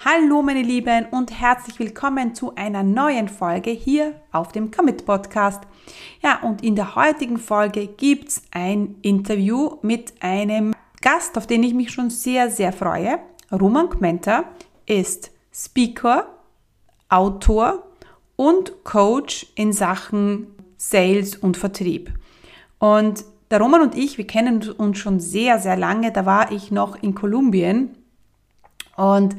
Hallo meine Lieben und herzlich willkommen zu einer neuen Folge hier auf dem Commit Podcast. Ja, und in der heutigen Folge gibt's ein Interview mit einem Gast, auf den ich mich schon sehr, sehr freue. Roman Kmenter ist Speaker, Autor und Coach in Sachen Sales und Vertrieb. Und der Roman und ich, wir kennen uns schon sehr, sehr lange. Da war ich noch in Kolumbien. Und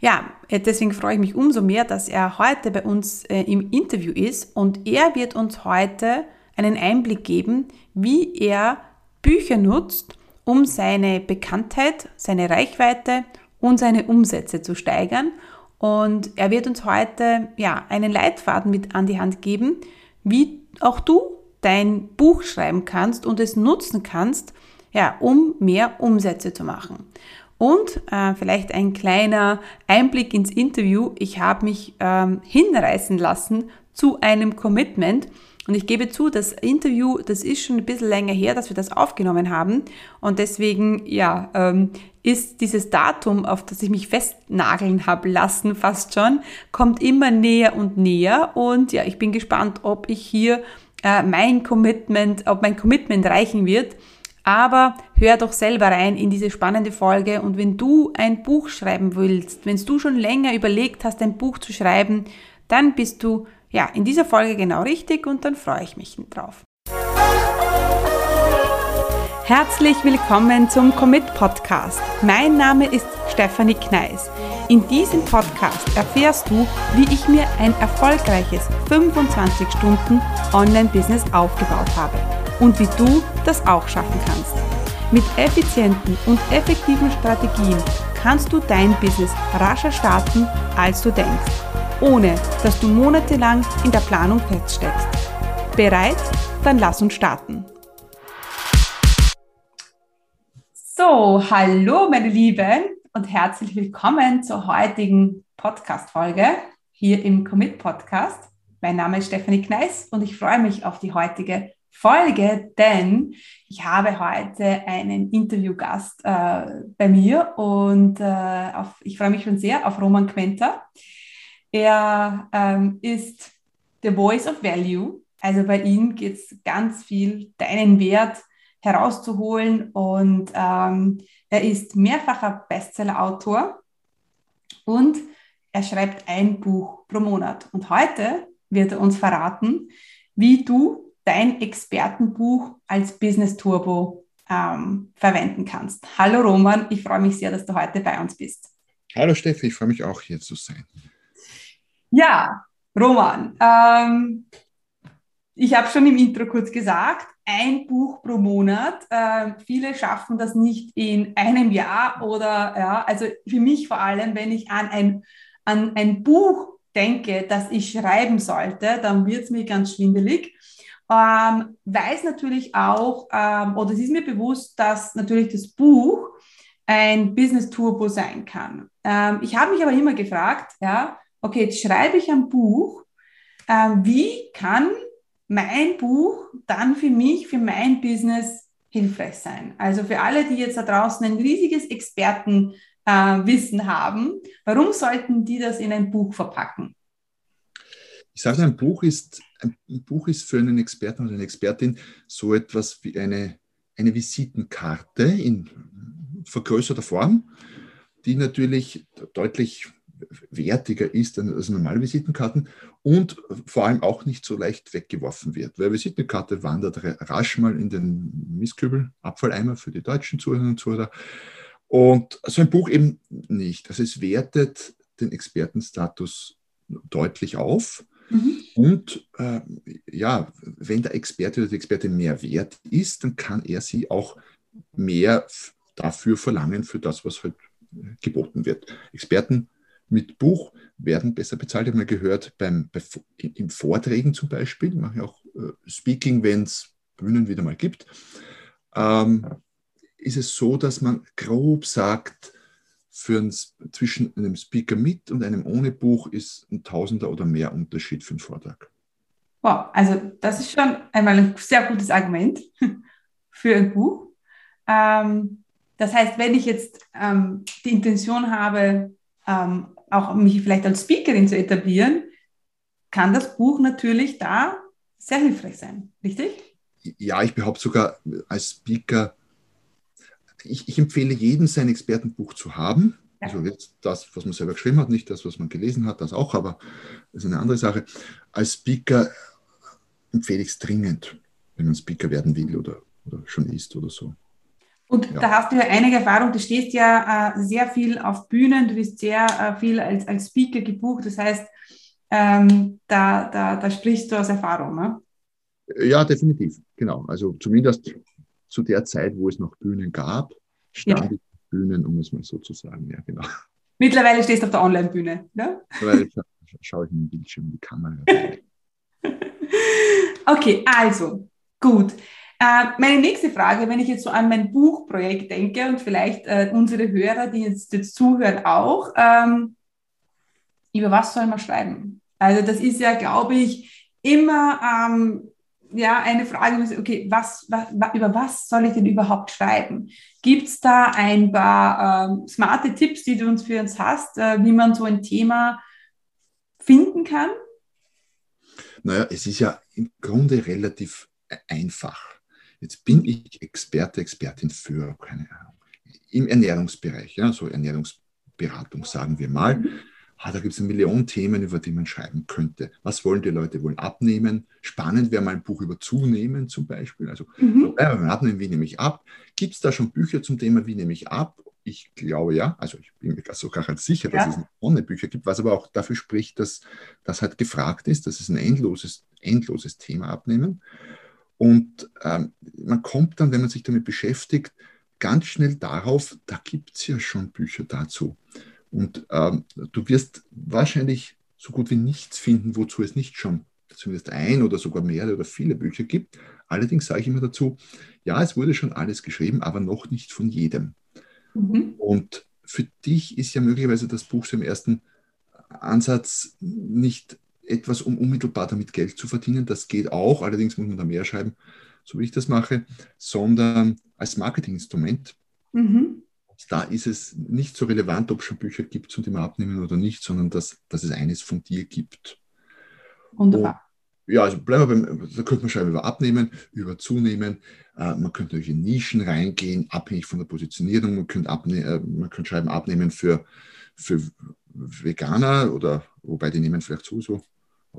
ja, deswegen freue ich mich umso mehr, dass er heute bei uns äh, im Interview ist und er wird uns heute einen Einblick geben, wie er Bücher nutzt, um seine Bekanntheit, seine Reichweite und seine Umsätze zu steigern. Und er wird uns heute ja einen Leitfaden mit an die Hand geben, wie auch du dein Buch schreiben kannst und es nutzen kannst, ja, um mehr Umsätze zu machen. Und äh, vielleicht ein kleiner Einblick ins Interview. Ich habe mich ähm, hinreißen lassen zu einem Commitment. Und ich gebe zu, das Interview, das ist schon ein bisschen länger her, dass wir das aufgenommen haben. Und deswegen, ja, ähm, ist dieses Datum, auf das ich mich festnageln habe lassen, fast schon, kommt immer näher und näher. Und ja, ich bin gespannt, ob ich hier äh, mein Commitment, ob mein Commitment reichen wird. Aber hör doch selber rein in diese spannende Folge und wenn du ein Buch schreiben willst, wenn du schon länger überlegt hast, ein Buch zu schreiben, dann bist du ja in dieser Folge genau richtig und dann freue ich mich drauf. Herzlich willkommen zum Commit Podcast. Mein Name ist Stefanie Kneis. In diesem Podcast erfährst du, wie ich mir ein erfolgreiches 25 Stunden Online-Business aufgebaut habe und wie du das auch schaffen kannst. Mit effizienten und effektiven Strategien kannst du dein Business rascher starten, als du denkst, ohne dass du monatelang in der Planung feststeckst. Bereit? Dann lass uns starten. So, hallo meine Lieben und herzlich willkommen zur heutigen Podcast-Folge hier im Commit Podcast. Mein Name ist Stephanie Kneis und ich freue mich auf die heutige Folge, denn ich habe heute einen Interviewgast äh, bei mir und äh, auf, ich freue mich schon sehr auf Roman Quenter. Er ähm, ist the Voice of Value. Also bei ihm geht es ganz viel, deinen Wert herauszuholen und ähm, er ist mehrfacher Bestseller-Autor und er schreibt ein Buch pro Monat. Und heute wird er uns verraten, wie du dein Expertenbuch als Business Turbo ähm, verwenden kannst. Hallo Roman, ich freue mich sehr, dass du heute bei uns bist. Hallo Steffi, ich freue mich auch hier zu sein. Ja, Roman, ähm, ich habe schon im Intro kurz gesagt, ein Buch pro Monat. Äh, viele schaffen das nicht in einem Jahr oder ja, also für mich vor allem, wenn ich an ein, an ein Buch denke, das ich schreiben sollte, dann wird es mir ganz schwindelig ähm, weiß natürlich auch, ähm, oder es ist mir bewusst, dass natürlich das Buch ein Business Turbo sein kann. Ähm, ich habe mich aber immer gefragt, ja, okay, jetzt schreibe ich ein Buch, ähm, wie kann mein Buch dann für mich, für mein Business hilfreich sein? Also für alle, die jetzt da draußen ein riesiges Expertenwissen äh, haben, warum sollten die das in ein Buch verpacken? Ich sage, ein Buch ist, ein Buch ist für einen Experten oder eine Expertin so etwas wie eine, eine Visitenkarte in vergrößerter Form, die natürlich deutlich wertiger ist als normale Visitenkarten und vor allem auch nicht so leicht weggeworfen wird. Weil Visitenkarte wandert rasch mal in den Mistkübel, Abfalleimer für die deutschen Zuhörerinnen und Zuhörer. Und so ein Buch eben nicht. Also es wertet den Expertenstatus deutlich auf Mhm. Und äh, ja, wenn der Experte oder die Expertin mehr wert ist, dann kann er sie auch mehr dafür verlangen, für das, was halt äh, geboten wird. Experten mit Buch werden besser bezahlt. Ich habe mal gehört, beim, bei, in Vorträgen zum Beispiel, ich mache auch äh, Speaking, wenn es Bühnen wieder mal gibt, ähm, ist es so, dass man grob sagt, für ein, zwischen einem Speaker mit und einem ohne Buch ist ein Tausender oder mehr Unterschied für einen Vortrag. Wow, also das ist schon einmal ein sehr gutes Argument für ein Buch. Ähm, das heißt, wenn ich jetzt ähm, die Intention habe, ähm, auch mich vielleicht als Speakerin zu etablieren, kann das Buch natürlich da sehr hilfreich sein, richtig? Ja, ich behaupte sogar als Speaker, ich, ich empfehle jedem sein Expertenbuch zu haben. Ja. Also jetzt das, was man selber geschrieben hat, nicht das, was man gelesen hat, das auch, aber das ist eine andere Sache. Als Speaker empfehle ich es dringend, wenn man Speaker werden will oder, oder schon ist oder so. Und ja. da hast du ja einige Erfahrung. Du stehst ja äh, sehr viel auf Bühnen, du bist sehr äh, viel als, als Speaker gebucht. Das heißt, ähm, da, da, da sprichst du aus Erfahrung, ne? Ja, definitiv, genau. Also zumindest zu der Zeit, wo es noch Bühnen gab, stand ja. Bühnen, um es mal so zu sagen, ja, genau. Mittlerweile stehst du auf der Online-Bühne, ne? Weil scha schaue ich in den Bildschirm, die Kamera. okay, also, gut. Äh, meine nächste Frage, wenn ich jetzt so an mein Buchprojekt denke und vielleicht äh, unsere Hörer, die jetzt, jetzt zuhören, auch, ähm, über was soll man schreiben? Also das ist ja, glaube ich, immer ähm, ja, eine Frage, okay, was, was, über was soll ich denn überhaupt schreiben? Gibt es da ein paar ähm, smarte Tipps, die du uns für uns hast, äh, wie man so ein Thema finden kann? Naja, es ist ja im Grunde relativ einfach. Jetzt bin ich Experte, Expertin für, keine Ahnung, im Ernährungsbereich, ja, so Ernährungsberatung, sagen wir mal. Mhm. Ah, da gibt es eine Million Themen, über die man schreiben könnte. Was wollen die Leute? Wollen abnehmen? Spannend wäre mal ein Buch über Zunehmen zum Beispiel. Also mhm. äh, abnehmen, wie nehme ich ab? Gibt es da schon Bücher zum Thema, wie nehme ich ab? Ich glaube ja, also ich bin mir sogar ganz sicher, dass ja. es ohne Bücher gibt, was aber auch dafür spricht, dass das halt gefragt ist, dass es ein endloses, endloses Thema abnehmen. Und ähm, man kommt dann, wenn man sich damit beschäftigt, ganz schnell darauf, da gibt es ja schon Bücher dazu. Und ähm, du wirst wahrscheinlich so gut wie nichts finden, wozu es nicht schon zumindest ein oder sogar mehrere oder viele Bücher gibt. Allerdings sage ich immer dazu, ja, es wurde schon alles geschrieben, aber noch nicht von jedem. Mhm. Und für dich ist ja möglicherweise das Buch so im ersten Ansatz nicht etwas, um unmittelbar damit Geld zu verdienen. Das geht auch, allerdings muss man da mehr schreiben, so wie ich das mache, sondern als Marketinginstrument. Mhm. Da ist es nicht so relevant, ob es schon Bücher gibt zum Thema Abnehmen oder nicht, sondern dass, dass es eines von dir gibt. Wunderbar. Und, ja, also bleiben wir beim, da könnte man schreiben über Abnehmen, über Zunehmen. Äh, man könnte natürlich in Nischen reingehen, abhängig von der Positionierung. Man könnte, abne äh, man könnte schreiben, Abnehmen für, für Veganer oder, wobei die nehmen vielleicht zu, so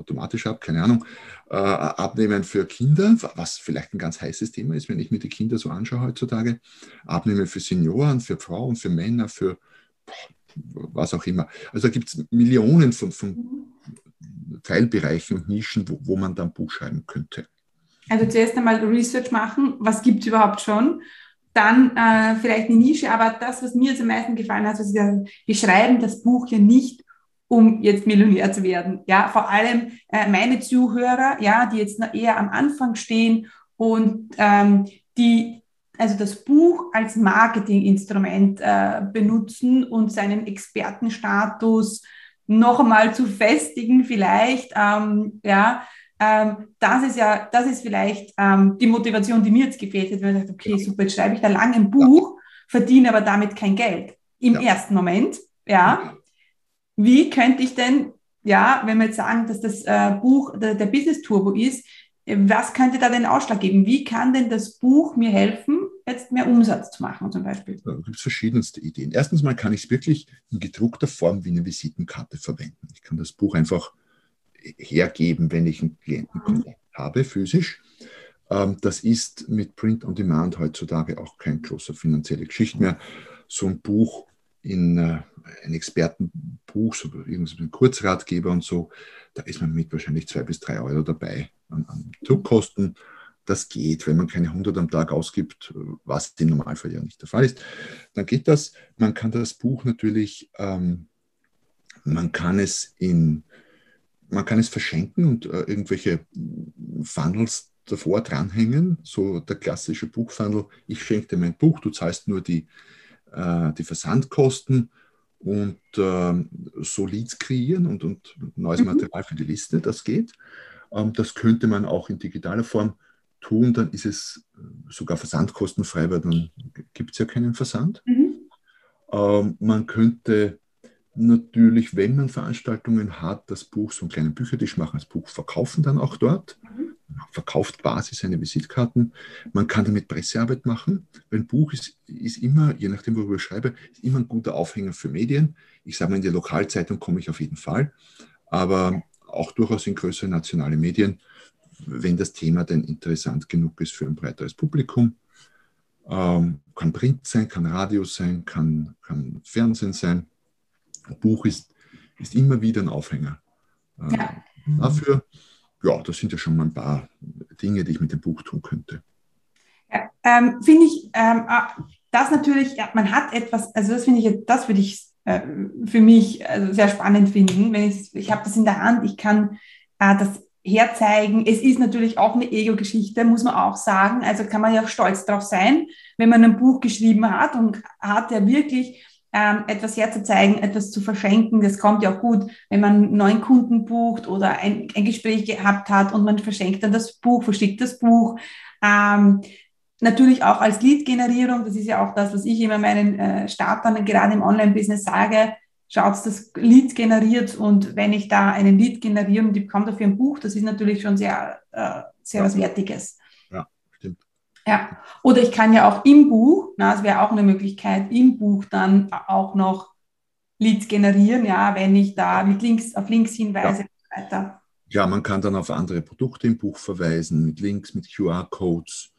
automatisch ab, keine Ahnung, äh, Abnehmen für Kinder, was vielleicht ein ganz heißes Thema ist, wenn ich mir die Kinder so anschaue heutzutage. Abnehmen für Senioren, für Frauen, für Männer, für was auch immer. Also da gibt es Millionen von, von Teilbereichen und Nischen, wo, wo man dann Buch schreiben könnte. Also zuerst einmal Research machen, was gibt es überhaupt schon? Dann äh, vielleicht eine Nische, aber das, was mir jetzt am meisten gefallen hat, ist, wir schreiben das Buch ja nicht, um jetzt Millionär zu werden. Ja, vor allem äh, meine Zuhörer, ja, die jetzt eher am Anfang stehen und ähm, die also das Buch als Marketinginstrument äh, benutzen und seinen Expertenstatus noch einmal zu festigen, vielleicht, ähm, ja, ähm, das ist ja, das ist vielleicht ähm, die Motivation, die mir jetzt gefehlt hat, wenn ich dachte, okay, super, jetzt schreibe ich da lange ein Buch, verdiene aber damit kein Geld. Im ja. ersten Moment, ja. Wie könnte ich denn, ja, wenn wir jetzt sagen, dass das äh, Buch der, der Business Turbo ist, was könnte da den Ausschlag geben? Wie kann denn das Buch mir helfen, jetzt mehr Umsatz zu machen zum Beispiel? Da gibt es verschiedenste Ideen. Erstens mal kann ich es wirklich in gedruckter Form wie eine Visitenkarte verwenden. Ich kann das Buch einfach hergeben, wenn ich einen Klienten mhm. habe, physisch. Ähm, das ist mit Print on Demand heutzutage auch kein großer finanzielle Geschichte mehr. So ein Buch in äh, ein Expertenbuch, so ein Kurzratgeber und so, da ist man mit wahrscheinlich zwei bis drei Euro dabei an, an Druckkosten. Das geht, wenn man keine 100 am Tag ausgibt, was im Normalfall ja nicht der Fall ist. Dann geht das. Man kann das Buch natürlich, ähm, man kann es in, man kann es verschenken und äh, irgendwelche Funnels davor dranhängen, so der klassische Buchfunnel. Ich schenke dir mein Buch, du zahlst nur die, äh, die Versandkosten und ähm, so Leads kreieren und, und neues mhm. Material für die Liste, das geht. Ähm, das könnte man auch in digitaler Form tun, dann ist es äh, sogar versandkostenfrei, weil dann gibt es ja keinen Versand. Mhm. Ähm, man könnte natürlich, wenn man Veranstaltungen hat, das Buch, so einen kleinen Büchertisch machen, das Buch verkaufen dann auch dort. Mhm. Verkauft quasi seine Visitkarten. Man kann damit Pressearbeit machen. Ein Buch ist, ist immer, je nachdem, worüber ich schreibe, ist immer ein guter Aufhänger für Medien. Ich sage mal, in die Lokalzeitung komme ich auf jeden Fall, aber auch durchaus in größere nationale Medien, wenn das Thema denn interessant genug ist für ein breiteres Publikum. Ähm, kann Print sein, kann Radio sein, kann, kann Fernsehen sein. Buch ist, ist immer wieder ein Aufhänger. Äh, ja. Dafür, ja, das sind ja schon mal ein paar Dinge, die ich mit dem Buch tun könnte. Ja, ähm, finde ich, ähm, ah, das natürlich, ja, man hat etwas, also das finde ich, das würde ich äh, für mich also sehr spannend finden. Wenn ich, habe das in der Hand, ich kann äh, das herzeigen. Es ist natürlich auch eine Ego-Geschichte, muss man auch sagen. Also kann man ja auch stolz drauf sein, wenn man ein Buch geschrieben hat und hat ja wirklich ähm, etwas herzuzeigen, etwas zu verschenken. Das kommt ja auch gut, wenn man einen neuen Kunden bucht oder ein, ein Gespräch gehabt hat und man verschenkt dann das Buch, verschickt das Buch. Ähm, natürlich auch als Lead-Generierung, das ist ja auch das, was ich immer meinen äh, Startern gerade im Online-Business sage, schaut, das Lead generiert und wenn ich da einen Lead generiere und die bekomme dafür ein Buch, das ist natürlich schon sehr, äh, sehr was Wertiges. Ja, oder ich kann ja auch im Buch, na, das wäre auch eine Möglichkeit, im Buch dann auch noch Leads generieren, ja, wenn ich da mit Links auf Links hinweise ja. und so weiter. Ja, man kann dann auf andere Produkte im Buch verweisen, mit Links, mit QR-Codes.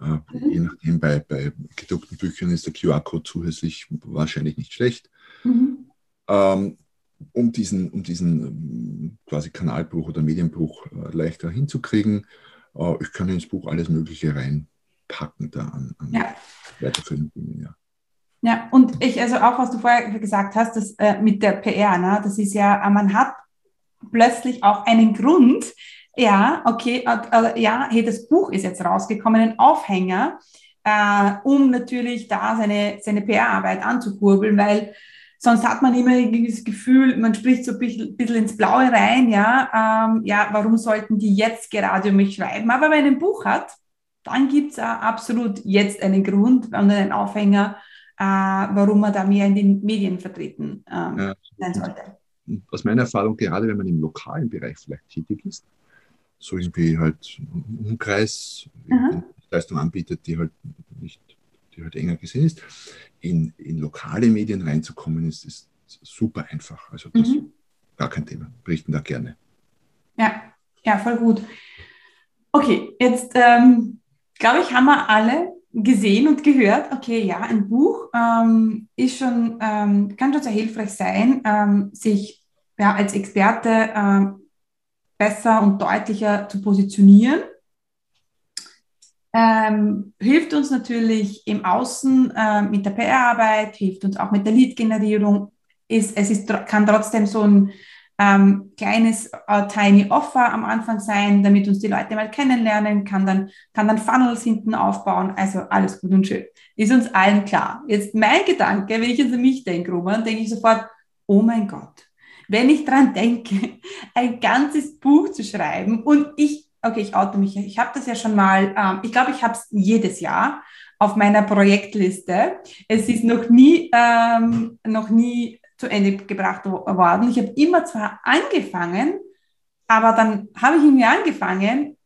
Äh, mhm. Je nachdem, bei, bei gedruckten Büchern ist der QR-Code zusätzlich wahrscheinlich nicht schlecht. Mhm. Ähm, um diesen, um diesen ähm, quasi Kanalbruch oder Medienbruch äh, leichter hinzukriegen, äh, ich kann ins Buch alles Mögliche rein packen da an, an ja. weiterführenden Dingen, ja. Ja, und ich, also auch was du vorher gesagt hast, das äh, mit der PR, ne, das ist ja, äh, man hat plötzlich auch einen Grund, ja, okay, äh, ja, hey, das Buch ist jetzt rausgekommen, ein Aufhänger, äh, um natürlich da seine, seine PR-Arbeit anzukurbeln, weil sonst hat man immer das Gefühl, man spricht so ein bisschen, bisschen ins Blaue rein, ja, ähm, ja, warum sollten die jetzt gerade um mich schreiben? Aber wenn ein Buch hat, dann gibt es absolut jetzt einen Grund und einen Aufhänger, äh, warum man da mehr in den Medien vertreten ähm, sein sollte. Aus meiner Erfahrung, gerade wenn man im lokalen Bereich vielleicht tätig ist, so irgendwie halt Umkreis, Leistung anbietet, die halt nicht, die halt enger gesehen ist, in, in lokale Medien reinzukommen, ist, ist super einfach. Also das mhm. gar kein Thema. Berichten da gerne. Ja, ja, voll gut. Okay, jetzt ähm, glaube ich, haben wir alle gesehen und gehört, okay, ja, ein Buch ähm, ist schon, ähm, kann schon sehr hilfreich sein, ähm, sich ja, als Experte ähm, besser und deutlicher zu positionieren. Ähm, hilft uns natürlich im Außen äh, mit der PR-Arbeit, hilft uns auch mit der Lead-Generierung. Ist, es ist, kann trotzdem so ein ähm, kleines äh, Tiny Offer am Anfang sein, damit uns die Leute mal kennenlernen, kann dann, kann dann Funnels hinten aufbauen. Also alles gut und schön. Ist uns allen klar. Jetzt mein Gedanke, wenn ich jetzt an mich denke, Roman, denke ich sofort, oh mein Gott, wenn ich dran denke, ein ganzes Buch zu schreiben und ich, okay, ich oute mich, ich habe das ja schon mal, ähm, ich glaube, ich habe es jedes Jahr auf meiner Projektliste. Es ist noch nie, ähm, noch nie zu Ende gebracht worden. Ich habe immer zwar angefangen, aber dann habe ich irgendwie angefangen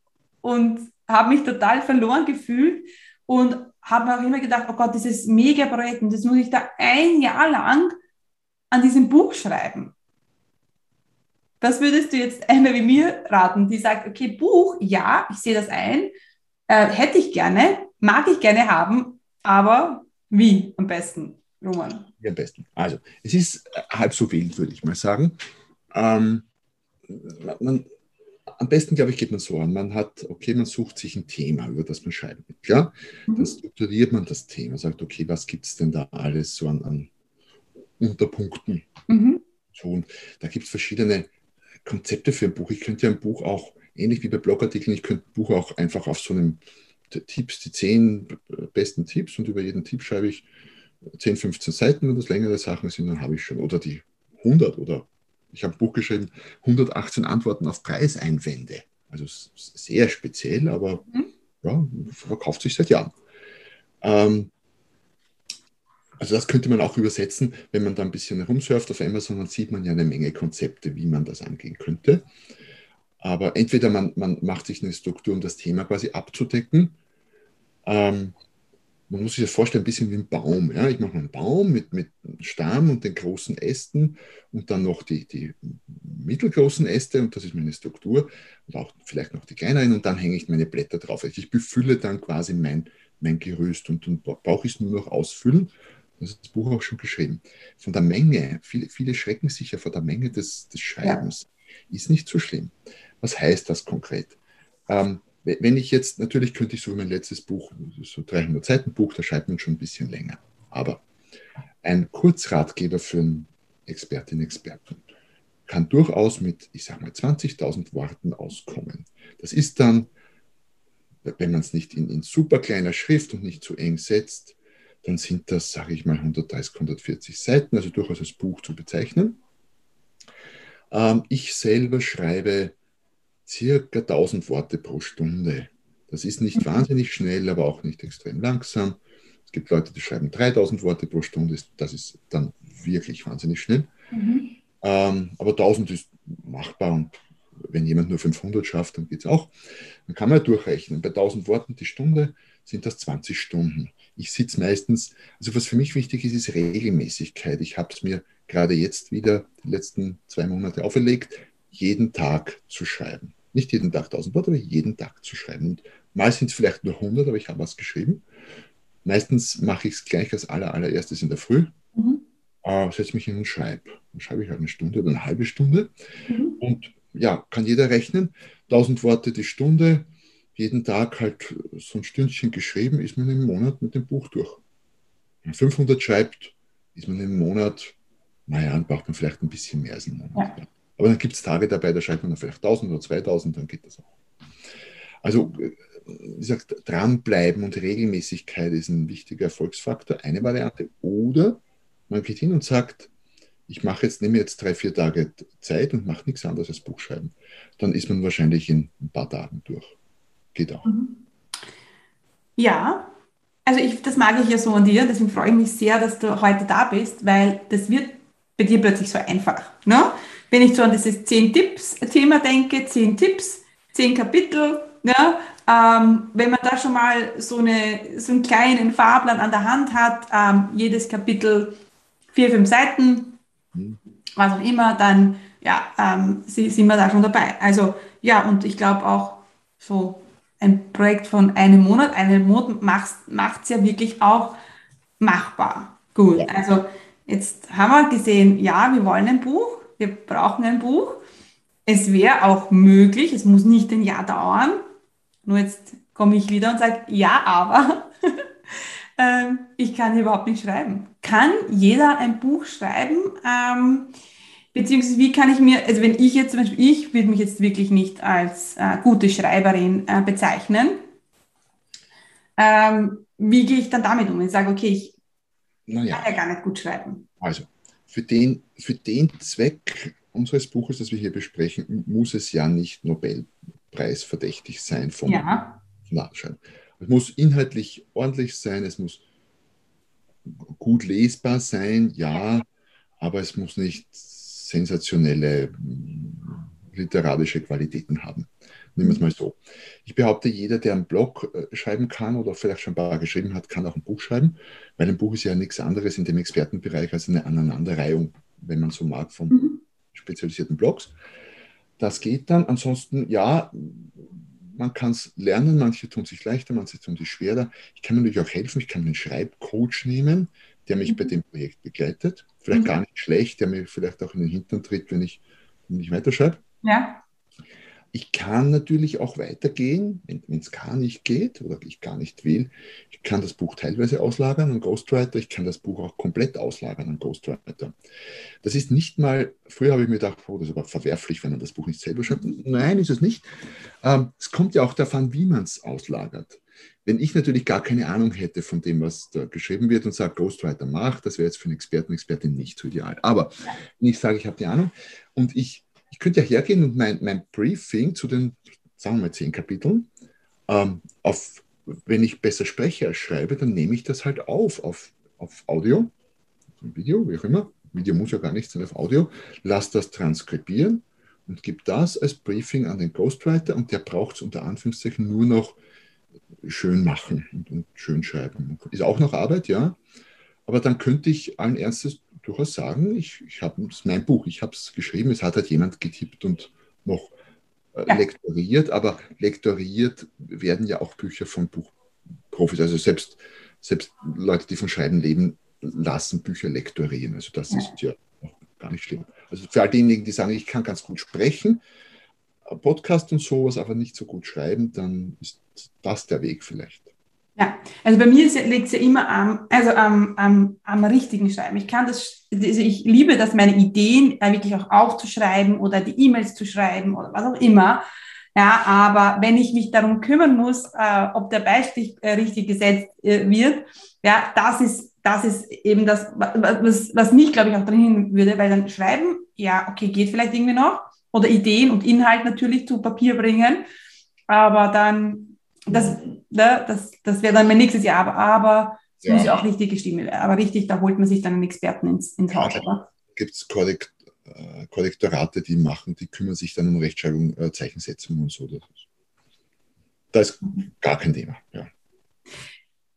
und habe mich total verloren gefühlt und habe mir auch immer gedacht, oh Gott, dieses Mega-Projekt und das muss ich da ein Jahr lang an diesem Buch schreiben. Was würdest du jetzt einer wie mir raten, die sagt, okay, Buch, ja, ich sehe das ein, äh, hätte ich gerne, mag ich gerne haben, aber wie am besten, Roman? Am besten. Also, es ist halb so wild, würde ich mal sagen. Ähm, man, am besten, glaube ich, geht man so an. Man hat, okay, man sucht sich ein Thema, über das man schreiben will. Ja? Mhm. Dann strukturiert man das Thema, sagt, okay, was gibt es denn da alles so an, an Unterpunkten? Mhm. So, und da gibt es verschiedene Konzepte für ein Buch. Ich könnte ja ein Buch auch, ähnlich wie bei Blogartikeln, ich könnte ein Buch auch einfach auf so einem Tipps, die zehn besten Tipps und über jeden Tipp schreibe ich 10, 15 Seiten, wenn das längere Sachen sind, dann habe ich schon, oder die 100 oder ich habe ein Buch geschrieben, 118 Antworten auf Preiseinwände. Also sehr speziell, aber mhm. ja, verkauft sich seit Jahren. Ähm, Also das könnte man auch übersetzen, wenn man da ein bisschen herumsurft auf Amazon, dann sieht man ja eine Menge Konzepte, wie man das angehen könnte. Aber entweder man, man macht sich eine Struktur, um das Thema quasi abzudecken. Ähm, man muss sich das vorstellen, ein bisschen wie ein Baum. Ja? Ich mache einen Baum mit, mit Stamm und den großen Ästen und dann noch die, die mittelgroßen Äste und das ist meine Struktur und auch vielleicht noch die kleineren und dann hänge ich meine Blätter drauf. Also ich befülle dann quasi mein, mein Gerüst und dann brauche ich es nur noch ausfüllen. Das ist das Buch auch schon geschrieben. Von der Menge, viele, viele schrecken sich ja vor der Menge des, des Schreibens. Ja. Ist nicht so schlimm. Was heißt das konkret? Ähm, wenn ich jetzt, natürlich könnte ich so mein letztes Buch, so 300 Seiten Buch, da schreibt man schon ein bisschen länger. Aber ein Kurzratgeber für einen Expertin, Experten kann durchaus mit, ich sage mal, 20.000 Worten auskommen. Das ist dann, wenn man es nicht in, in super kleiner Schrift und nicht zu eng setzt, dann sind das, sage ich mal, 130, 140 Seiten, also durchaus als Buch zu bezeichnen. Ähm, ich selber schreibe circa 1000 Worte pro Stunde. Das ist nicht mhm. wahnsinnig schnell, aber auch nicht extrem langsam. Es gibt Leute, die schreiben 3000 Worte pro Stunde. Das ist dann wirklich wahnsinnig schnell. Mhm. Ähm, aber 1000 ist machbar und wenn jemand nur 500 schafft, dann geht es auch. Dann kann man ja durchrechnen. Bei 1000 Worten die Stunde sind das 20 Stunden. Ich sitze meistens, also was für mich wichtig ist, ist Regelmäßigkeit. Ich habe es mir gerade jetzt wieder die letzten zwei Monate auferlegt, jeden Tag zu schreiben. Nicht jeden Tag 1000 Worte, aber jeden Tag zu schreiben. Und mal sind es vielleicht nur 100, aber ich habe was geschrieben. Meistens mache ich es gleich als aller, allererstes in der Früh. Mhm. Äh, setze mich hin und schreibe. Dann schreibe ich halt eine Stunde oder eine halbe Stunde. Mhm. Und ja, kann jeder rechnen. 1000 Worte die Stunde, jeden Tag halt so ein Stündchen geschrieben, ist man im Monat mit dem Buch durch. Wenn man 500 schreibt, ist man im Monat, naja, dann braucht man vielleicht ein bisschen mehr als im Monat. Ja. Aber dann gibt es Tage dabei, da schreibt man dann vielleicht 1000 oder 2000, dann geht das auch. Also, wie gesagt, dranbleiben und Regelmäßigkeit ist ein wichtiger Erfolgsfaktor, eine Variante. Oder man geht hin und sagt, ich mache jetzt, nehme jetzt drei, vier Tage Zeit und mache nichts anderes als Buch schreiben. Dann ist man wahrscheinlich in ein paar Tagen durch. Geht auch. Mhm. Ja, also ich, das mag ich ja so an dir, deswegen freue ich mich sehr, dass du heute da bist, weil das wird bei dir plötzlich so einfach. Ne? Wenn ich so an dieses 10-Tipps-Thema denke, 10 Tipps, 10 Kapitel, ja, ähm, wenn man da schon mal so, eine, so einen kleinen Fahrplan an der Hand hat, ähm, jedes Kapitel vier, fünf Seiten, mhm. was auch immer, dann ja, ähm, sind wir da schon dabei. Also ja, und ich glaube auch so ein Projekt von einem Monat, einen Monat macht es ja wirklich auch machbar. Gut, ja. also jetzt haben wir gesehen, ja, wir wollen ein Buch, wir brauchen ein Buch. Es wäre auch möglich, es muss nicht ein Jahr dauern. Nur jetzt komme ich wieder und sage, ja, aber ähm, ich kann überhaupt nicht schreiben. Kann jeder ein Buch schreiben? Ähm, beziehungsweise wie kann ich mir, also wenn ich jetzt zum Beispiel, ich würde mich jetzt wirklich nicht als äh, gute Schreiberin äh, bezeichnen. Ähm, wie gehe ich dann damit um? Ich sage, okay, ich naja. kann ja gar nicht gut schreiben. Also, für den, für den Zweck unseres Buches, das wir hier besprechen, muss es ja nicht Nobelpreisverdächtig sein vom ja. Nachschreiben. Es muss inhaltlich ordentlich sein, es muss gut lesbar sein, ja, aber es muss nicht sensationelle literarische Qualitäten haben. Nehmen wir es mal so. Ich behaupte, jeder, der einen Blog äh, schreiben kann oder vielleicht schon ein paar geschrieben hat, kann auch ein Buch schreiben, weil ein Buch ist ja nichts anderes in dem Expertenbereich als eine Aneinanderreihung, wenn man so mag, von mhm. spezialisierten Blogs. Das geht dann. Ansonsten, ja, man kann es lernen, manche tun sich leichter, manche tun sich schwerer. Ich kann mir natürlich auch helfen, ich kann einen Schreibcoach nehmen, der mich mhm. bei dem Projekt begleitet. Vielleicht mhm. gar nicht schlecht, der mir vielleicht auch in den Hintern tritt, wenn ich, ich weiterschreibe. Ja. Ich kann natürlich auch weitergehen, wenn es gar nicht geht oder ich gar nicht will. Ich kann das Buch teilweise auslagern an Ghostwriter, ich kann das Buch auch komplett auslagern an Ghostwriter. Das ist nicht mal, früher habe ich mir gedacht, oh, das ist aber verwerflich, wenn man das Buch nicht selber schreibt. Nein, ist es nicht. Ähm, es kommt ja auch davon, wie man es auslagert. Wenn ich natürlich gar keine Ahnung hätte von dem, was da geschrieben wird und sage, Ghostwriter macht, das wäre jetzt für einen Experten, Expertin nicht so ideal. Aber wenn ich sage, ich habe die Ahnung und ich ich könnte ja hergehen und mein, mein Briefing zu den, sagen wir mal, zehn Kapiteln, ähm, auf, wenn ich besser spreche als schreibe, dann nehme ich das halt auf, auf auf Audio, Video, wie auch immer. Video muss ja gar nicht sein, auf Audio. Lass das transkribieren und gib das als Briefing an den Ghostwriter und der braucht es unter Anführungszeichen nur noch schön machen und, und schön schreiben. Ist auch noch Arbeit, ja. Aber dann könnte ich allen Ernstes durchaus sagen, ich, ich habe es mein Buch, ich habe es geschrieben, es hat halt jemand getippt und noch äh, ja. lektoriert, aber lektoriert werden ja auch Bücher von Buchprofis. Also selbst, selbst Leute, die von Schreiben leben, lassen Bücher lektorieren. Also das ja. ist ja auch gar nicht schlimm. Also für all diejenigen, die sagen, ich kann ganz gut sprechen, Podcast und sowas, aber nicht so gut schreiben, dann ist das der Weg vielleicht. Ja, also bei mir liegt es ja immer am, also am, am, am richtigen Schreiben. Ich kann das, also ich liebe das, meine Ideen äh, wirklich auch aufzuschreiben oder die E-Mails zu schreiben oder was auch immer. Ja, aber wenn ich mich darum kümmern muss, äh, ob der Beistich äh, richtig gesetzt äh, wird, ja, das ist, das ist eben das, was, was mich, glaube ich, auch drin würde, weil dann schreiben, ja, okay, geht vielleicht irgendwie noch, oder Ideen und Inhalt natürlich zu Papier bringen, aber dann das, ne, das, das wäre dann mein nächstes Jahr, aber, aber es ja. muss ja auch richtig gestimmt werden. Aber richtig, da holt man sich dann einen Experten ins, ins Haus. Ja, Gibt es Korrekt, äh, Korrektorate, die machen, die kümmern sich dann um Rechtschreibung, äh, Zeichensetzung und so. Das ist gar kein Thema. Ja.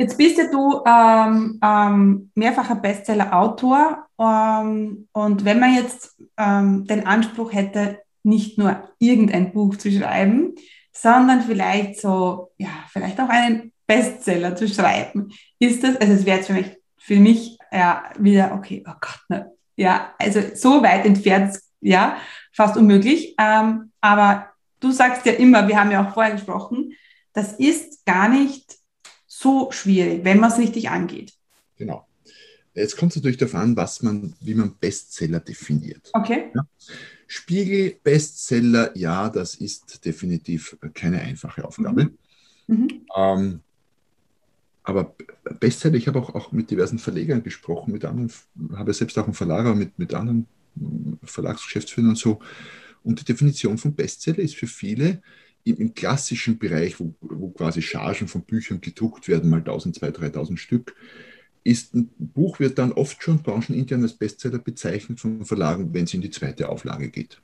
Jetzt bist ja du ähm, ähm, mehrfacher Bestseller-Autor ähm, und wenn man jetzt ähm, den Anspruch hätte, nicht nur irgendein Buch zu schreiben, sondern vielleicht so, ja, vielleicht auch einen Bestseller zu schreiben. Ist das, also es wäre jetzt für mich, für mich ja wieder, okay, oh Gott, ne, ja, also so weit entfernt, ja, fast unmöglich. Ähm, aber du sagst ja immer, wir haben ja auch vorher gesprochen, das ist gar nicht so schwierig, wenn man es richtig angeht. Genau. Jetzt kommt es natürlich darauf an, was man, wie man Bestseller definiert. Okay. Ja? Spiegel, Bestseller, ja, das ist definitiv keine einfache Aufgabe. Mhm. Mhm. Ähm, aber Bestseller, ich habe auch, auch mit diversen Verlegern gesprochen, mit anderen, habe selbst auch einen Verlager mit, mit anderen Verlagsgeschäftsführern und so. Und die Definition von Bestseller ist für viele im, im klassischen Bereich, wo, wo, quasi Chargen von Büchern gedruckt werden, mal 1000, 2000, 3000 Stück, ist ein Buch wird dann oft schon branchenintern als Bestseller bezeichnet von Verlagen, wenn es in die zweite Auflage geht.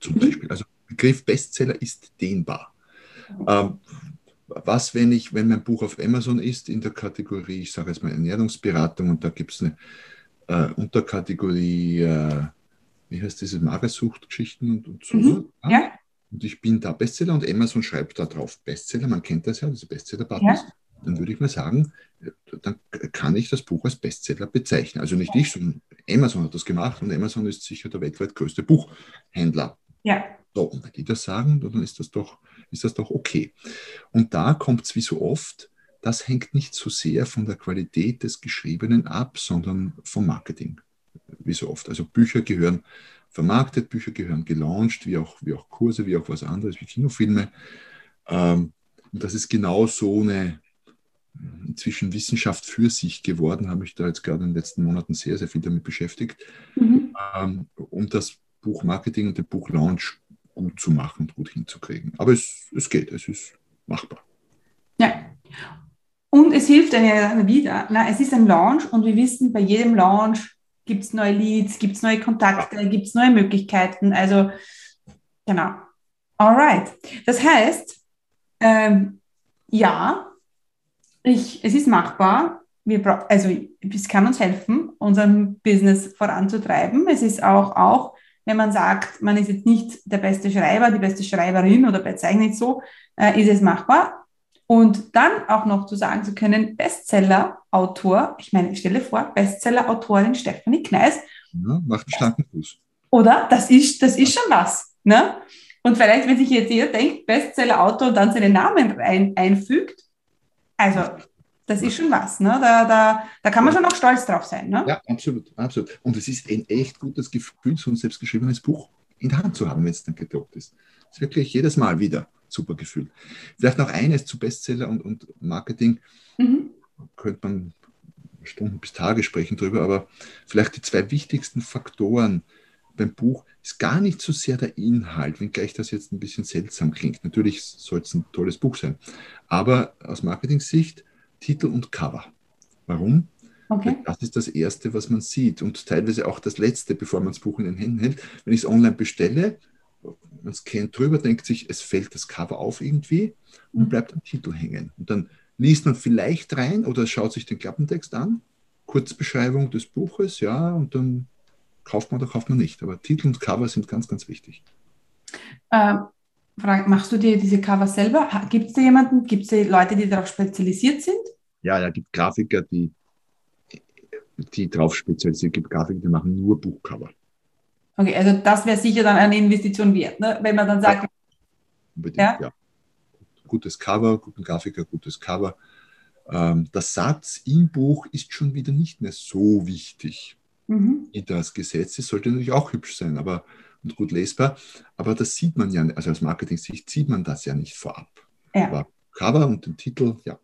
Zum mhm. Beispiel. Also Begriff Bestseller ist dehnbar. Ähm, was, wenn ich, wenn mein Buch auf Amazon ist, in der Kategorie, ich sage jetzt mal Ernährungsberatung und da gibt es eine äh, Unterkategorie, äh, wie heißt diese Magersuchtgeschichten und, und so. Mhm. Ja. Und ich bin da Bestseller und Amazon schreibt da drauf Bestseller, man kennt das ja, diese Bestseller-Buttons. Ja dann würde ich mal sagen, dann kann ich das Buch als Bestseller bezeichnen. Also nicht ich, sondern Amazon hat das gemacht und Amazon ist sicher der weltweit größte Buchhändler. Ja. So, und wenn die das sagen, dann ist das doch, ist das doch okay. Und da kommt es wie so oft, das hängt nicht so sehr von der Qualität des Geschriebenen ab, sondern vom Marketing. Wie so oft. Also Bücher gehören vermarktet, Bücher gehören gelauncht, wie auch, wie auch Kurse, wie auch was anderes, wie Kinofilme. Ähm, und das ist genau so eine, inzwischen Wissenschaft für sich geworden, habe ich da jetzt gerade in den letzten Monaten sehr, sehr viel damit beschäftigt, mhm. ähm, um das Buchmarketing und den Buchlaunch gut zu machen, gut hinzukriegen. Aber es, es geht, es ist machbar. Ja. Und es hilft dann ja wieder. Na, es ist ein Launch und wir wissen, bei jedem Launch gibt es neue Leads, gibt es neue Kontakte, ja. gibt es neue Möglichkeiten. Also, genau. Alright. Das heißt, ähm, ja, ich, es ist machbar. Wir, also es kann uns helfen, unseren Business voranzutreiben. Es ist auch, auch, wenn man sagt, man ist jetzt nicht der beste Schreiber, die beste Schreiberin oder bezeichnet so, äh, ist es machbar. Und dann auch noch zu sagen zu können, Bestseller-Autor, ich meine, stelle vor, Bestseller-Autorin Stephanie Kneis. Ja, macht einen starken Fuß. Oder? Das ist, das ist schon was. Ne? Und vielleicht, wenn sich jetzt jeder denkt, Bestseller-Autor und dann seinen Namen rein, einfügt, also, das ist schon was. Ne? Da, da, da kann man schon auch stolz drauf sein. Ne? Ja, absolut, absolut. Und es ist ein echt gutes Gefühl, so ein selbstgeschriebenes Buch in der Hand zu haben, wenn es dann gedruckt ist. Das ist wirklich jedes Mal wieder super Gefühl. Vielleicht noch eines zu Bestseller und, und Marketing. Mhm. Könnte man Stunden bis Tage sprechen drüber, aber vielleicht die zwei wichtigsten Faktoren beim Buch ist gar nicht so sehr der Inhalt, wenngleich das jetzt ein bisschen seltsam klingt. Natürlich soll es ein tolles Buch sein, aber aus Marketing-Sicht Titel und Cover. Warum? Okay. Das ist das Erste, was man sieht und teilweise auch das Letzte, bevor man das Buch in den Händen hält. Wenn ich es online bestelle, man scannt drüber, denkt sich, es fällt das Cover auf irgendwie und mhm. bleibt am Titel hängen. Und dann liest man vielleicht rein oder schaut sich den Klappentext an, Kurzbeschreibung des Buches, ja, und dann kauft man oder kauft man nicht. Aber Titel und Cover sind ganz, ganz wichtig. Äh, Frank, machst du dir diese Cover selber? Gibt es da jemanden, gibt es Leute, die darauf spezialisiert sind? Ja, ja, gibt Grafiker, die, die darauf spezialisiert sind. Es gibt Grafiker, die machen nur Buchcover. Okay, also das wäre sicher dann eine Investition wert, ne? wenn man dann sagt. Ja, unbedingt, ja. ja. Gutes Cover, guten Grafiker, gutes Cover. Ähm, der Satz im Buch ist schon wieder nicht mehr so wichtig. Mhm. Das Gesetz das sollte natürlich auch hübsch sein aber, und gut lesbar, aber das sieht man ja, also aus Marketing-Sicht sieht man das ja nicht vorab. Ja. Aber Cover und den Titel, ja.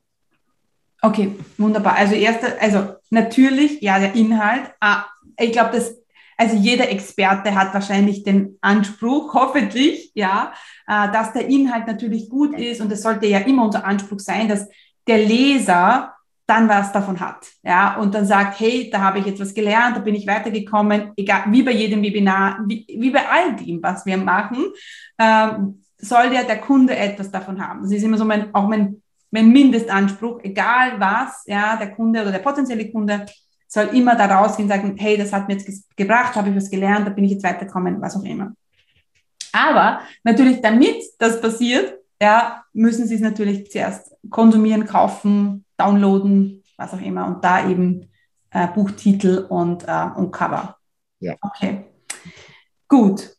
Okay, wunderbar. Also erste, also natürlich, ja, der Inhalt. Ah, ich glaube, dass also jeder Experte hat wahrscheinlich den Anspruch, hoffentlich, ja, äh, dass der Inhalt natürlich gut ist und es sollte ja immer unser Anspruch sein, dass der Leser dann was davon hat, ja, und dann sagt, hey, da habe ich jetzt was gelernt, da bin ich weitergekommen, egal, wie bei jedem Webinar, wie, wie bei all dem, was wir machen, ähm, soll ja der Kunde etwas davon haben. Das ist immer so mein, auch mein, mein Mindestanspruch, egal was, ja, der Kunde oder der potenzielle Kunde soll immer da rausgehen und sagen, hey, das hat mir jetzt gebracht, habe ich was gelernt, da bin ich jetzt weitergekommen, was auch immer. Aber natürlich, damit das passiert, ja, müssen Sie es natürlich zuerst konsumieren, kaufen, downloaden, was auch immer, und da eben äh, Buchtitel und, äh, und Cover. Ja. Okay. Gut.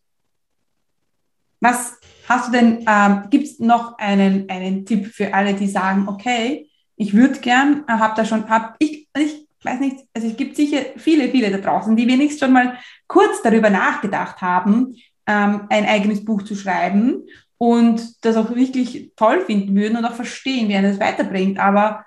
Was hast du denn, ähm, gibt es noch einen, einen Tipp für alle, die sagen, okay, ich würde gern, äh, habe da schon, habe ich, ich weiß nicht, also es gibt sicher viele, viele da draußen, die wenigstens schon mal kurz darüber nachgedacht haben, ähm, ein eigenes Buch zu schreiben und das auch wirklich toll finden würden und auch verstehen, wie er das weiterbringt. Aber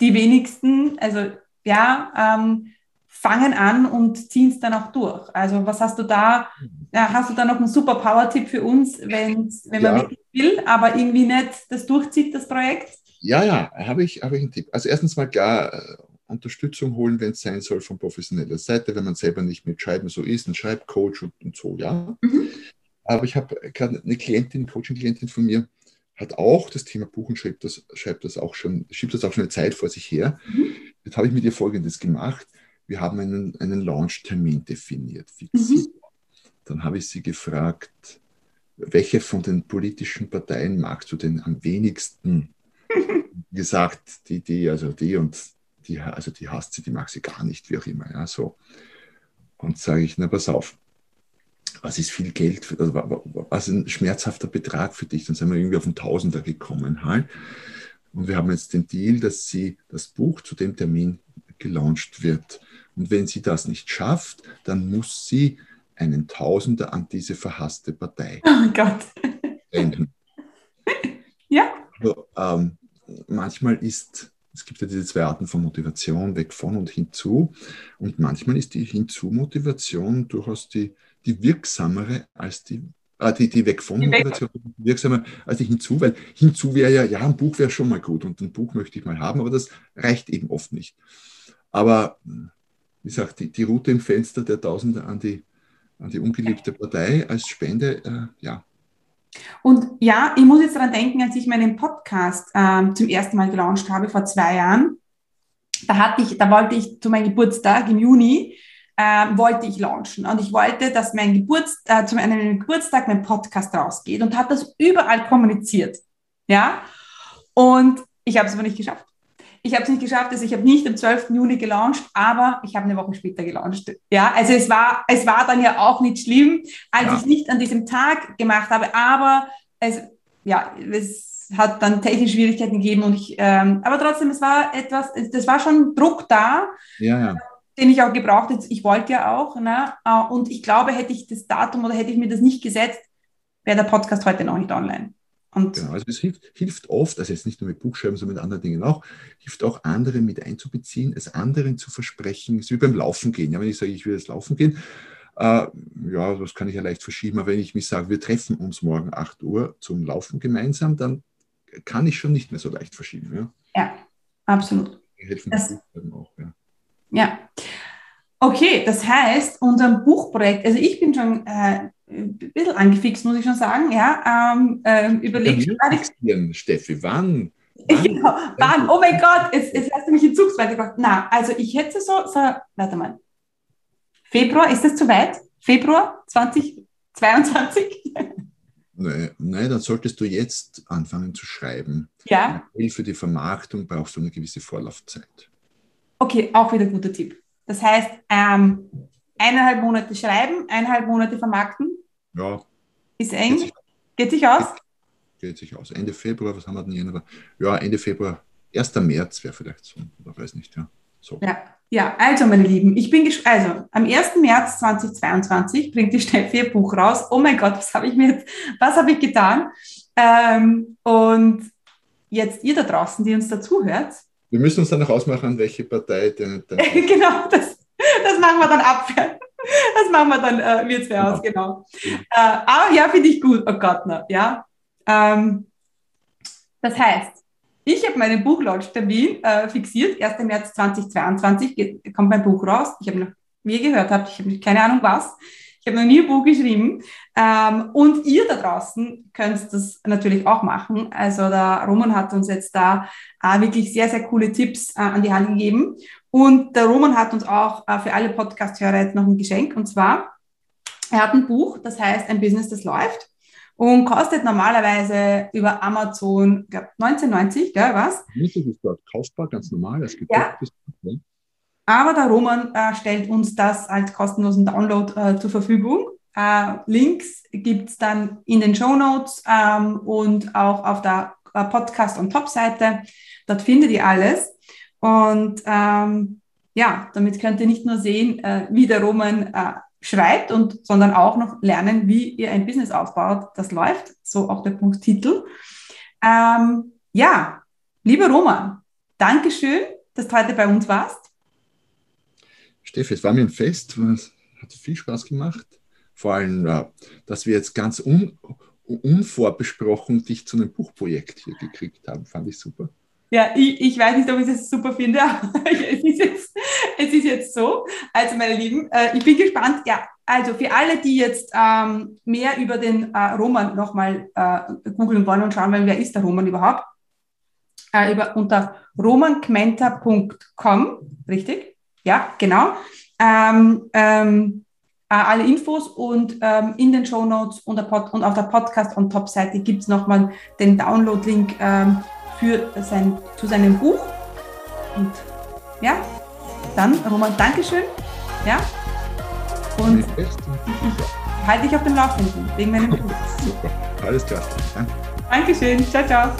die wenigsten, also ja, ähm, fangen an und ziehen es dann auch durch. Also was hast du da? Ja, hast du da noch einen super Power-Tipp für uns, wenn man ja. wirklich will, aber irgendwie nicht das durchzieht, das Projekt? Ja, ja, habe ich, hab ich einen Tipp. Also erstens mal klar, Unterstützung holen, wenn es sein soll, von professioneller Seite, wenn man selber nicht mit Schreiben so ist, ein Schreibcoach und, und so, ja. Mhm. Aber ich habe gerade eine Klientin, Coaching-Klientin von mir, hat auch das Thema Buch und schreibt das, schreibt das auch schon, schiebt das auch schon eine Zeit vor sich her. Mhm. Jetzt habe ich mit ihr Folgendes gemacht. Wir haben einen, einen Launch-Termin definiert, fixiert. Mhm. Dann habe ich sie gefragt, welche von den politischen Parteien magst du denn am wenigsten? gesagt, die, die, also die und die, also die hasst sie, die mag sie gar nicht, wie auch immer. Ja, so. Und sage ich, na pass auf, was ist viel Geld, für, also was ist ein schmerzhafter Betrag für dich? Dann sind wir irgendwie auf einen Tausender gekommen halt. Und wir haben jetzt den Deal, dass sie das Buch zu dem Termin gelauncht wird. Und wenn sie das nicht schafft, dann muss sie einen Tausender an diese verhasste Partei. Oh Gott. Enden. Ja. Also, ähm, manchmal ist es gibt ja diese zwei Arten von Motivation, weg von und hinzu. Und manchmal ist die Hinzu-Motivation durchaus die, die wirksamere als die, äh, die, die weg von Motivation wirksamer als die hinzu, weil hinzu wäre ja, ja, ein Buch wäre schon mal gut und ein Buch möchte ich mal haben, aber das reicht eben oft nicht. Aber wie gesagt, die, die Route im Fenster der Tausende an die, an die ungeliebte Partei als Spende, äh, ja, und ja, ich muss jetzt daran denken, als ich meinen Podcast ähm, zum ersten Mal gelauncht habe vor zwei Jahren, da hatte ich, da wollte ich zu meinem Geburtstag im Juni äh, wollte ich launchen und ich wollte, dass mein Geburtstag, äh, zu meinem Geburtstag mein Podcast rausgeht und habe das überall kommuniziert, ja. Und ich habe es aber nicht geschafft. Ich habe es nicht geschafft, also ich habe nicht am 12. Juni gelauncht, aber ich habe eine Woche später gelauncht. Ja, also es war, es war dann ja auch nicht schlimm, als ja. ich es nicht an diesem Tag gemacht habe, aber es, ja, es hat dann technische Schwierigkeiten gegeben und ich, ähm, aber trotzdem, es war etwas, das war schon Druck da. Ja, ja den ich auch gebraucht hätte. Ich wollte ja auch. Ne? Äh, und ich glaube, hätte ich das Datum oder hätte ich mir das nicht gesetzt, wäre der Podcast heute noch nicht online. Und genau, also es hilft, hilft oft, also jetzt nicht nur mit Buchschreiben, sondern mit anderen Dingen auch, hilft auch andere mit einzubeziehen, es anderen zu versprechen, es ist wie beim Laufen gehen. Ja, wenn ich sage, ich will jetzt laufen gehen, äh, ja, das kann ich ja leicht verschieben, aber wenn ich mich sage, wir treffen uns morgen 8 Uhr zum Laufen gemeinsam, dann kann ich schon nicht mehr so leicht verschieben. Ja, ja absolut. Helfen das, auch, ja. Ja. Okay, das heißt, unser Buchprojekt, also ich bin schon äh, ein bisschen angefixt, muss ich schon sagen, ja, ähm, ähm, überlegt. Ja, Steffi, wann? Wann? Genau, wann? Oh mein Gott, jetzt, jetzt hast du mich in Zugsweite gebracht. Na, also ich hätte so, so, warte mal, Februar, ist das zu weit? Februar 2022? Nein, nein, dann solltest du jetzt anfangen zu schreiben. Ja. Weil für die Vermarktung brauchst du eine gewisse Vorlaufzeit. Okay, auch wieder guter Tipp. Das heißt, ähm, eineinhalb Monate schreiben, eineinhalb Monate vermarkten. Ja. Ist eng. Geht sich, Geht sich aus? Geht, geht, sich aus. Ende Februar, was haben wir denn hier? Ja, Ende Februar, 1. März wäre vielleicht so, oder weiß nicht, ja. So. Ja, ja, also meine Lieben, ich bin also am 1. März 2022 bringt die Steffi ihr Buch raus. Oh mein Gott, was habe ich mir jetzt, was habe ich getan? Ähm, und jetzt ihr da draußen, die uns dazuhört. Wir müssen uns dann noch ausmachen, welche Partei denn. genau, das, das machen wir dann ab. Das machen wir dann, äh, es aus, genau. genau. Äh, aber ja, finde ich gut. Oh Gott, na, ja. Ähm, das heißt, ich habe meinen Buchlaunch-Termin äh, fixiert. 1. März 2022 geht, kommt mein Buch raus. Ich habe noch, wie ihr gehört habt, ich habe keine Ahnung was. Ich habe noch nie ein Buch geschrieben. Ähm, und ihr da draußen könnt das natürlich auch machen. Also der Roman hat uns jetzt da äh, wirklich sehr, sehr coole Tipps äh, an die Hand gegeben. Und der Roman hat uns auch äh, für alle Podcast-Hörer jetzt noch ein Geschenk. Und zwar, er hat ein Buch, das heißt Ein Business, das läuft und kostet normalerweise über Amazon, ich glaube 19,90, gell, was? Das ist dort kaufbar, ganz normal. Es gibt ja. ja. Aber der Roman äh, stellt uns das als kostenlosen Download äh, zur Verfügung. Äh, Links gibt es dann in den Show Notes ähm, und auch auf der äh, Podcast- und Top-Seite. Dort findet ihr alles. Und ähm, ja, damit könnt ihr nicht nur sehen, äh, wie der Roman äh, schreibt und sondern auch noch lernen, wie ihr ein Business aufbaut, das läuft. So auch der Punkt Titel. Ähm, ja, lieber Roman, Dankeschön, dass du heute bei uns warst. Steffi, es war mir ein Fest, es hat viel Spaß gemacht. Vor allem, äh, dass wir jetzt ganz un unvorbesprochen dich zu einem Buchprojekt hier gekriegt haben, fand ich super. Ja, ich, ich weiß nicht, ob ich das super finde, aber es ist jetzt, es ist jetzt so. Also, meine Lieben, äh, ich bin gespannt. Ja, also für alle, die jetzt ähm, mehr über den äh, Roman nochmal äh, googeln wollen und schauen wollen, wer ist der Roman überhaupt, äh, über, unter romankmenta.com, richtig? Ja, genau. Ähm, ähm, äh, alle Infos und ähm, in den Show Notes und, und, auf der Podcast- und Top-Seite gibt es nochmal den Download-Link ähm, für sein, zu seinem Buch. Und ja, dann Roman, Dankeschön. Ja. Und ich, ich halte dich auf dem Laufenden wegen meinem Buch. Super. Alles klar. Danke. Dankeschön. Ciao, ciao.